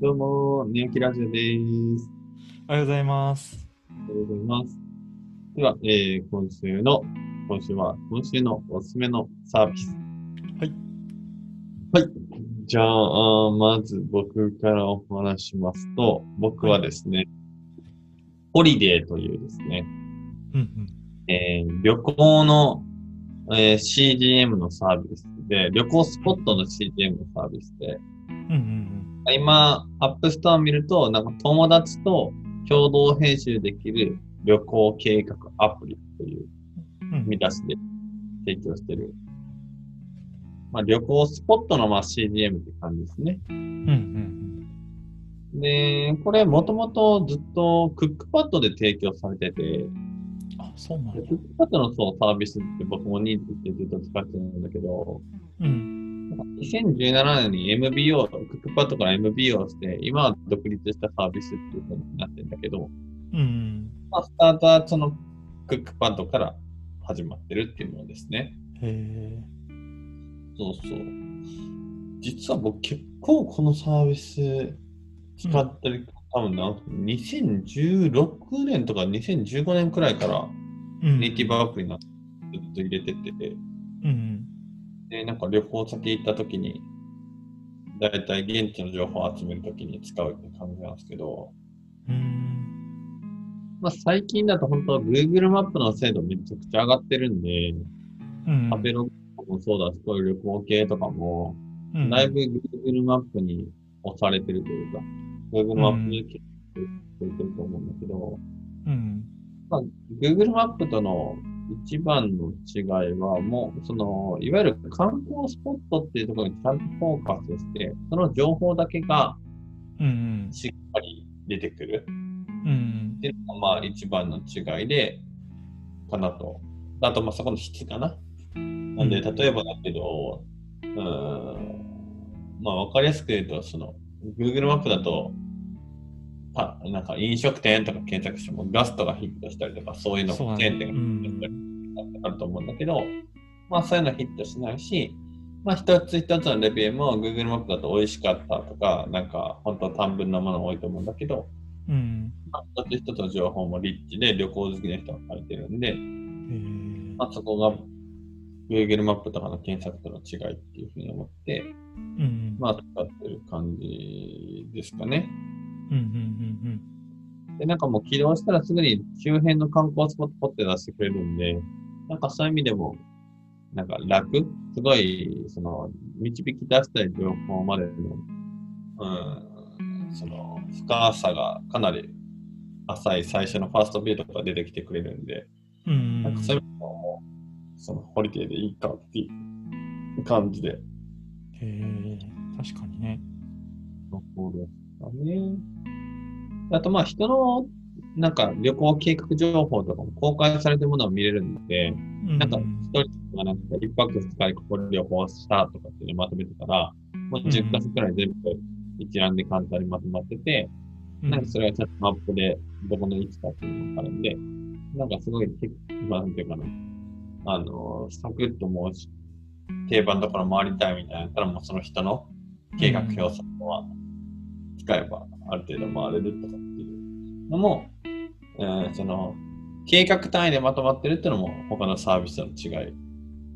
どうも、寝起きラジオです。おはようございます。おはようございます。では、えー、今週の、今週は、今週のおすすめのサービス。はい。はい。じゃあ、まず僕からお話しますと、僕はですね、ホリデーというですね、うんえー旅行の、えー CGM のサービスで、旅行スポットの CGM のサービスで、うん。うんうん今、アップストア見ると、なんか友達と共同編集できる旅行計画アプリという見出しで提供してる。まあ、旅行スポットのまあ CGM って感じですね。うんうんで、これもともとずっとクックパッドで提供されてて、うん。あ、そうなんやクッ。クパッドのそうサービスって僕も認知してずっと使ってるんだけど、うん。2017年に MBO、クックパッドから MBO をして、今は独立したサービスっていう風になってるんだけど、うん。まあ、スタートはそのクックパッドから始まってるっていうものですね。へえ。そうそう。実は僕結構このサービス使ってる、多分な、2016年とか2015年くらいからうん。ネイティブアプリなずっと入れてて、うん。で、なんか旅行先行った時に、だいたい現地の情報を集める時に使うって感じなんですけど、うん。まあ最近だと本当 Google マップの精度めちゃくちゃ上がってるんで、うん。食べログもそうだし、こういう旅行系とかも、うんだいぶ Google マップに押されてるというか、Google マップに結てると思うんだけど、うん。まあ、Google マップとの一番の違いは、もう、その、いわゆる観光スポットっていうところにちゃんとフォーカスして、その情報だけがうん。しっかり出てくるうんっ。ていうのが、まあ、一番の違いで、かなと。あと、まあ、そこの質かな。なんで、うん例えばだけど、うーん、まあ、わかりやすく言うと、その、Google マップだと、あなんか飲食店とか検索してもガストがヒットしたりとか、そういうのそうだね。チェーン店うがヒットしたりん。あると思うんだけど、まあそういうのヒットしないし、まあ一つ一つのレビューも Google マップだと美味しかったとか、なんか本当短文のもの多いと思うんだけど、うん。まあ、一つ一つの情報もリッチで旅行好きな人が書いてるんで。まあそこが Google マップとかの検索との違いっていうふうに思って、うん。まあ使ってる感じですかね。うん。うん。で、なんかもう起動したらすぐに周辺の観光スポットポッて出してくれるんで、なんかそういう意味でも、なんか楽？すごい、その、導き出したい情報までの、うん、その、深さがかなり浅い最初のファーストビューとか出てきてくれるんで、うん。なんかそういう意味でもその、ホリデーでいいかっていう感じで、へえ。確かにね。そうですかね。あと、まあ、人の、なんか旅行計画情報とかも公開されてるものを見れるので、ななんか、一人がなんか一泊二日でここで旅行したとかっていうのをまとめてたら、もう10カ所くらい全部一覧で簡単にまとまってて、なんかそれがちゃんとマップでどこの位置かっていうのがわかるんで、なんかすごい、結構なんていうかな、あの、サクッともうし定番のところ回りたいみたいなやったらもうその人の計画表そのは使えばある程度回れるとかのも、えーその計画単位でまとまってるっていうのも他のサービスとの違い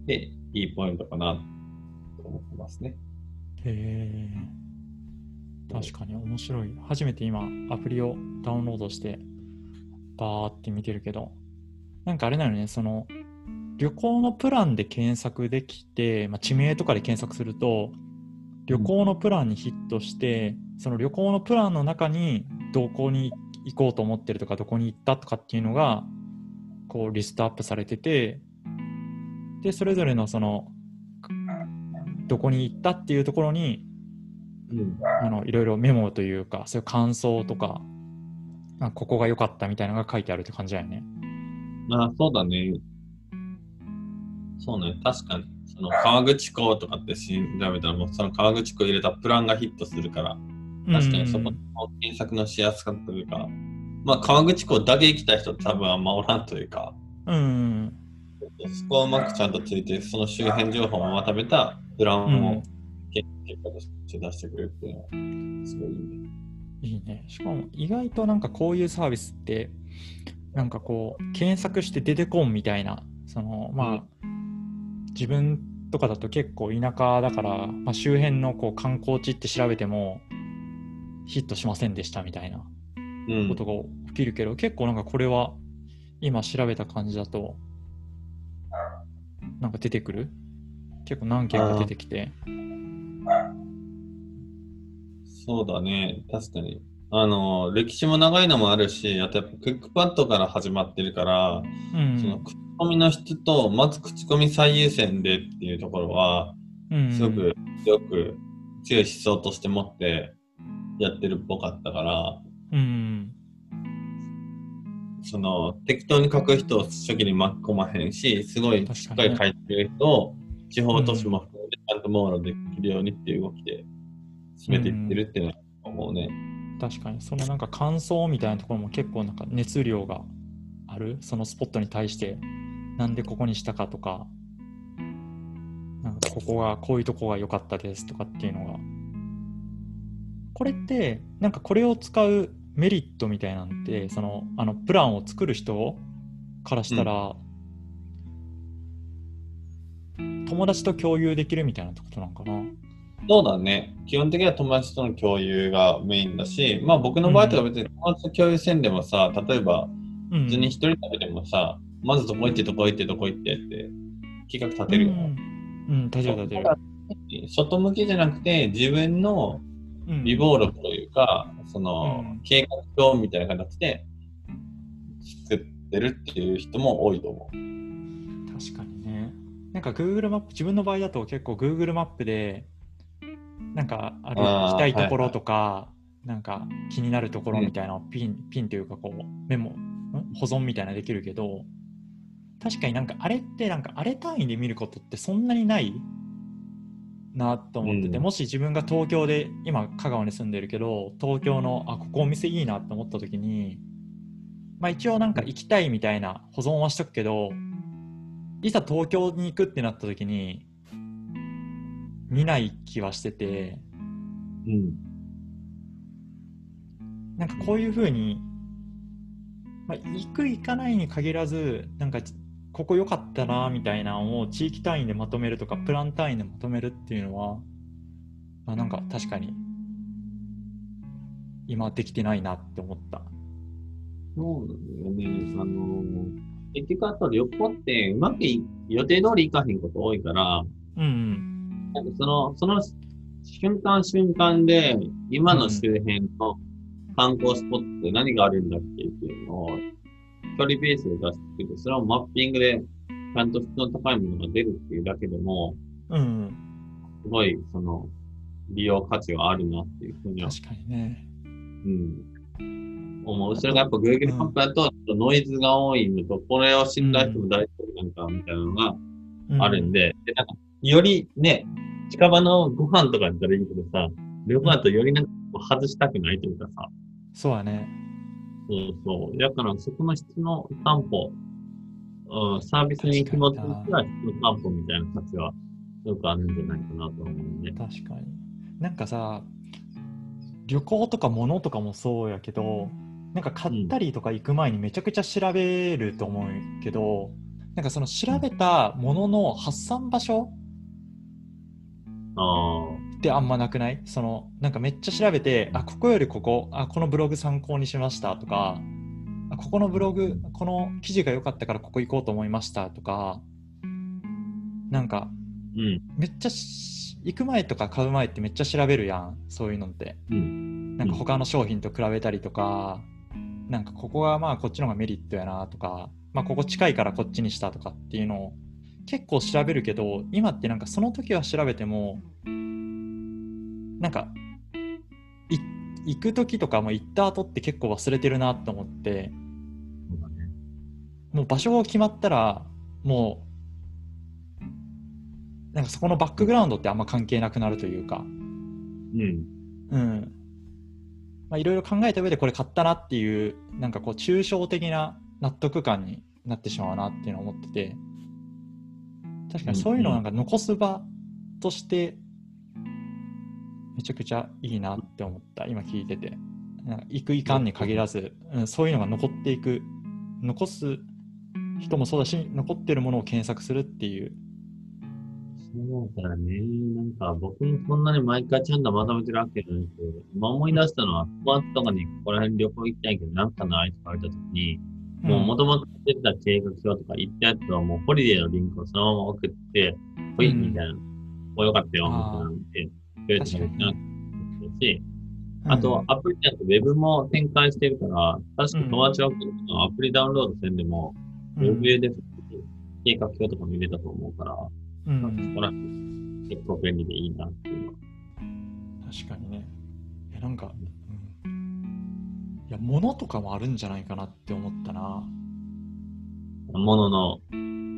でいいポイントかなと思ってますね。へえ。確かに面白い。初めて今、アプリをダウンロードして、バーって見てるけど、なんかあれなのね、その、旅行のプランで検索できて、まあ、地名とかで検索すると、旅行のプランにヒットして、その旅行のプランの中に、どこに行っこうと思ってるとか、どこに行ったとかっていうのが、こう、リストアップされてて、で、それぞれのその、どこに行ったっていうところに、うん。あのいろいろメモというかそういう感想とかあここが良かったみたいなのが書いてあるって感じだよね。あそうだね。そうね、確かに。その川口港とかって調べたらもうその川口港入れたプランがヒットするから、確かにそこの検索のしやすかったというか、まあ川口港だけ行きたい人多分あんまおらんというか、うん。うん。そこをうまくちゃんとついて、その周辺情報をまとめたプランを結果として出してくれるっていうのは、すごいいいね。いいね。しかも意外となんかこういうサービスって、なんかこう、検索して出てこんみたいな、その、まあ、自分とかだと結構田舎だから、まあ、周辺のこう観光地って調べても、ヒットしませんでしたみたいなうん。ことが起きるけど、結構なんかこれは今調べた感じだとなんか出てくる？結構何件か出てきて。そうだね、確かに。あの、歴史も長いのもあるし、あとやっぱクックパッドから始まってるから、うん。その口コミの質と、まず口コミ最優先でっていうところは、うん。すごく強く強い思想として持ってやってるっぽかったから、うんその適当に書く人を初期に巻き込まへんし、すごいしっかり書いてる人を地方都市も含めてちゃんと網羅できるようにっていう動きで進めていってるっていうのは思うね。確かに。そのなんか感想みたいなところも結構なんか熱量がある。そのスポットに対してなんでここにしたかとかなんかここがこういうとこが良かったですとかっていうのがこれってなんかこれを使うメリットみたいなんてそのあのプランを作る人からしたら、友達と共有できるみたいなことなんかな？そうだね。基本的には友達との共有がメインだし、まあ僕の場合とか別に友達と共有せんでもさ、例えばうん。普通に一人食べてもさ、まずどこ行ってどこ行ってどこ行ってって企画立てるよ。うん、うん、立てる立てる。外向きじゃなくて自分のうん備忘録というか、そのうん計画表みたいな形で作ってるっていう人も多いと思う。確かにね。なんか Google マップ、自分の場合だと結構 Google マップで、なんかある行きたいところとか、なんか気になるところみたいなピン、ピンというかこうメモ、ん？保存みたいなのできるけど、確かになんかあれってなんかあれ単位で見ることってそんなにないなと思ってて、うんもし自分が東京で今香川に住んでるけど東京のあここお店いいなと思った時にまあ一応なんか行きたいみたいな保存はしとくけどいざ東京に行くってなった時に見ない気はしててうん。なんかこういうふうに、まあ、行く行かないに限らずなんかここ良かったなみたいなのを地域単位でまとめるとかプラン単位でまとめるっていうのは、まあ、なんか確かに今できてないなって思った。そうなんだよね。あの結局あと旅行ってうまくい予定通り行かへんこと多いから、うんなんかその、その瞬間瞬間で今の周辺の観光スポットって何があるんだっけっていうのを距離ベースで出してきて、それをマッピングでちゃんと質の高いものが出るっていうだけでも、うん、うん、すごいその利用価値があるなっていうふうには、確かにね。うん、思う。それがやっぱ Google マップだとノイズが多いのと、これを信頼しても大丈夫なんかみたいなのがうんあるんで、でなんかよりね、近場のご飯とかだったらいいけどさ、旅行だとよりなんか外したくないというかさ、そうだね。そうそう。だからそこの質の担保、うん、サービスに気持ちとしては質の担保みたいな価値はよくあるんじゃないかなと思うね。確かに。なんかさ、旅行とか物とかもそうやけど、なんか買ったりとか行く前にめちゃくちゃ調べると思うけど、なんかその調べたものの発散場所ってあんまなくない？そのなんかめっちゃ調べて、あ、ここよりここ、あ、このブログ参考にしましたとか、あここのブログ、この記事が良かったからここ行こうと思いましたとか、なんかあ、うん、めっちゃし行く前とか買う前ってめっちゃ調べるやんそういうのって。うん、なんか他の商品と比べたりとか、なんかここがまあこっちの方がメリットやなとか、まあここ近いからこっちにしたとかっていうのを結構調べるけど今ってなんかその時は調べてもなんかい行く時とかも行った後って結構忘れてるなと思って。もう場所が決まったらもうなんかそこのバックグラウンドってあんま関係なくなるというか。うん、うん。まあいろいろ考えた上でこれ買ったなっていうなんかこう抽象的な納得感になってしまうなっていうのを思ってて確かにそういうのをなんか残す場としてめちゃくちゃいいなって思った、今聞いてて。行くいかんに限らず、うん、そういうのが残っていく、残す人もそうだし、残ってるものを検索するっていう。そうだね。なんか僕もそんなに毎回ちゃんとまとめてるわけじゃないけど、今思い出したのは、5月とかにここら辺旅行行きたいけど、なんかないとか言った時に、もう元々出てた計画表とか言ったやつはもうホリデーのリンクをそのまま送って、ほい、うんみたいな。およかったよ、みたいなので、くれてもらってなかったし、あと、アプリだとウェブも展開してるから、確か友達がアプリダウンロードせんでも、ウうんェブで計画表とか見れたと思うから、うんまあそこら辺結構便利でいいなっていうのは。確かにね。いや、なんか、うん、いや、物とかもあるんじゃないかなって思ったな。ものの、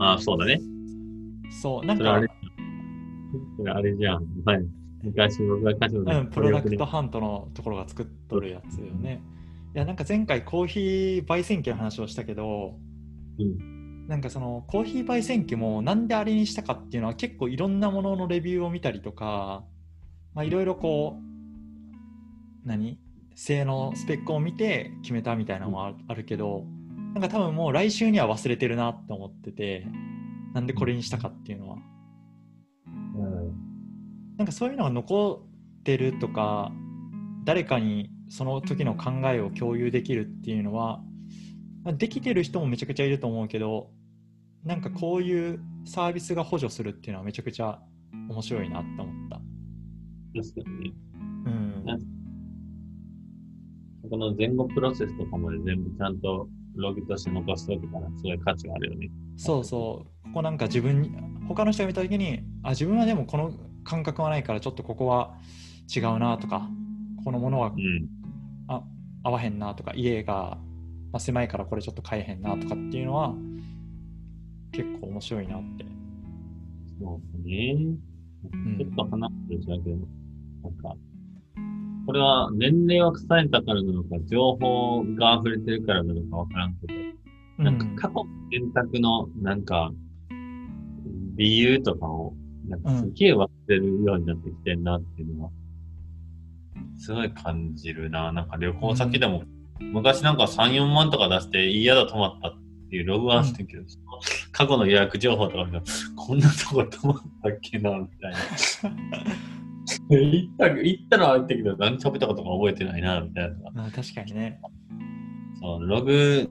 ああ、そうだね。そう、なんかあれ、、あれじゃん。はい。昔僕が歌手のうん、プロダクトハントのところが作っとるやつよね。いや、なんか前回コーヒー焙煎機の話をしたけど、うん。なんかそのコーヒー焙煎機もなんであれにしたかっていうのは結構いろんなもののレビューを見たりとか、まあ、いろいろこう何？性能スペックを見て決めたみたいなのもああるけどなんか多分もう来週には忘れてるなって思っててなんでこれにしたかっていうのはうん。なんかそういうのが残ってるとか誰かにその時の考えを共有できるっていうのはまあできてる人もめちゃくちゃいると思うけどなんかこういうサービスが補助するっていうのはめちゃくちゃ面白いなって思った。確かにね。この前後プロセスとかまで全部ちゃんとログとして残しておけたら、すごい価値があるよね。そうそうここなんか自分に他の人が見た時にあ自分はでもこの感覚はないからちょっとここは違うなとかこのものはうん。あ合わへんなとか家が、まあ、狭いからこれちょっと買えへんなとかっていうのは結構面白いなって。そうね。んちょっと話してるだけど、なんか、これは年齢を重ねたからなのか、情報が溢れてるからなのかわからんけど、なんか過去の選択の、なんか、理由とかを、なんかすげえ忘れるようになってきてんなっていうのは、すごい感じるな。なんか旅行先でも、昔なんか3、4万とか出して嫌だ泊まったっていうログワンしてるけど、その過去の予約情報とか見たら、こんなとこ泊まったっけな、みたいな。行った、行ったのは行ったけど、何食べたことか覚えてないな、みたいな。まあ確かにね。そう、ログ、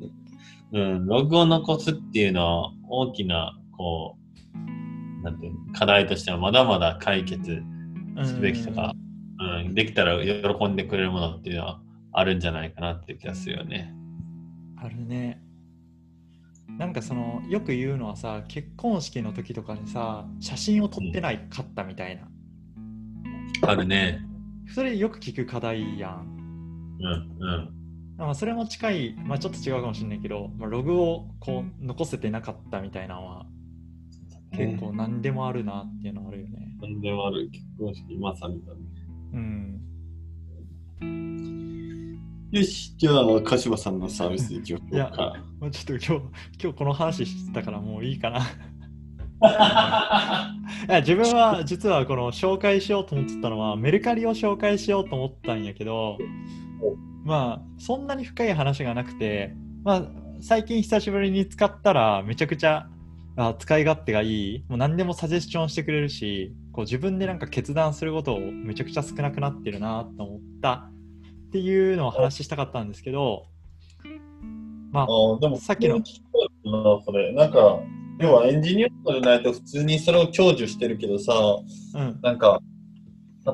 うん、ログを残すっていうのは大きな、こう、なんていうの課題としてはまだまだ解決すべきとか、うん、できたら喜んでくれるものっていうのはあるんじゃないかなっていう気がするよね。あるね。なんかそのよく言うのはさ結婚式の時とかにさ写真を撮ってないかったみたいな、あるね。それよく聞く課題やん。うん、うん。まあそれも近い、まあ、ちょっと違うかもしれないけど、まあ、ログをこう残せてなかったみたいなのは結構何でもあるなっていうのはあるよね。何でもある結婚式、まさにだね。うん。よし、じゃあ、鹿島さんのサービスで行きましょうか。まあ、ちょっと今日今日この話してたからもういいかな。自分は実はこの紹介しようと思ってたのはメルカリを紹介しようと思ったんやけどまあそんなに深い話がなくてまあ最近久しぶりに使ったらめちゃくちゃあ使い勝手がいいもう何でもサジェスションしてくれるしこう自分でなんか決断することをめちゃくちゃ少なくなってるなと思ったっていうのを話したかったんですけどまああでも、さっきのそれ。なんか、要はエンジニアとかじゃないと普通にそれを享受してるけどさ、うん。なんか、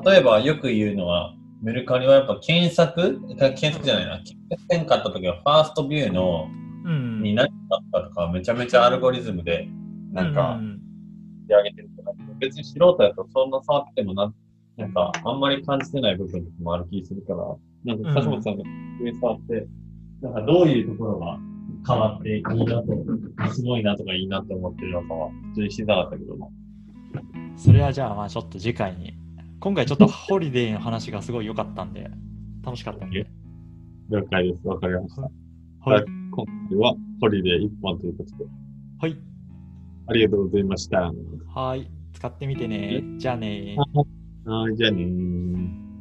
例えばよく言うのは、メルカリはやっぱ検索検索じゃないな。検索せんかった時はファーストビューのうん。に何があったとかめちゃめちゃアルゴリズムでなんかうん仕上げてるとか、別に素人やとそんな触ってもな、なんかあんまり感じてない部分もある気するから、なんか、笠本さんが上触って、なんかどういうところが変わっていいなと、すごいなとかいいなと思ってるのかは、普通に知りたかったけども。それはじゃあまあちょっと次回に今回ちょっとホリデーの話がすごい良かったんで楽しかったんで了解です。わかりました。はい今回はホリデー1本ということで、はいありがとうございました。はい使ってみてねじゃあねははい、じゃあねー。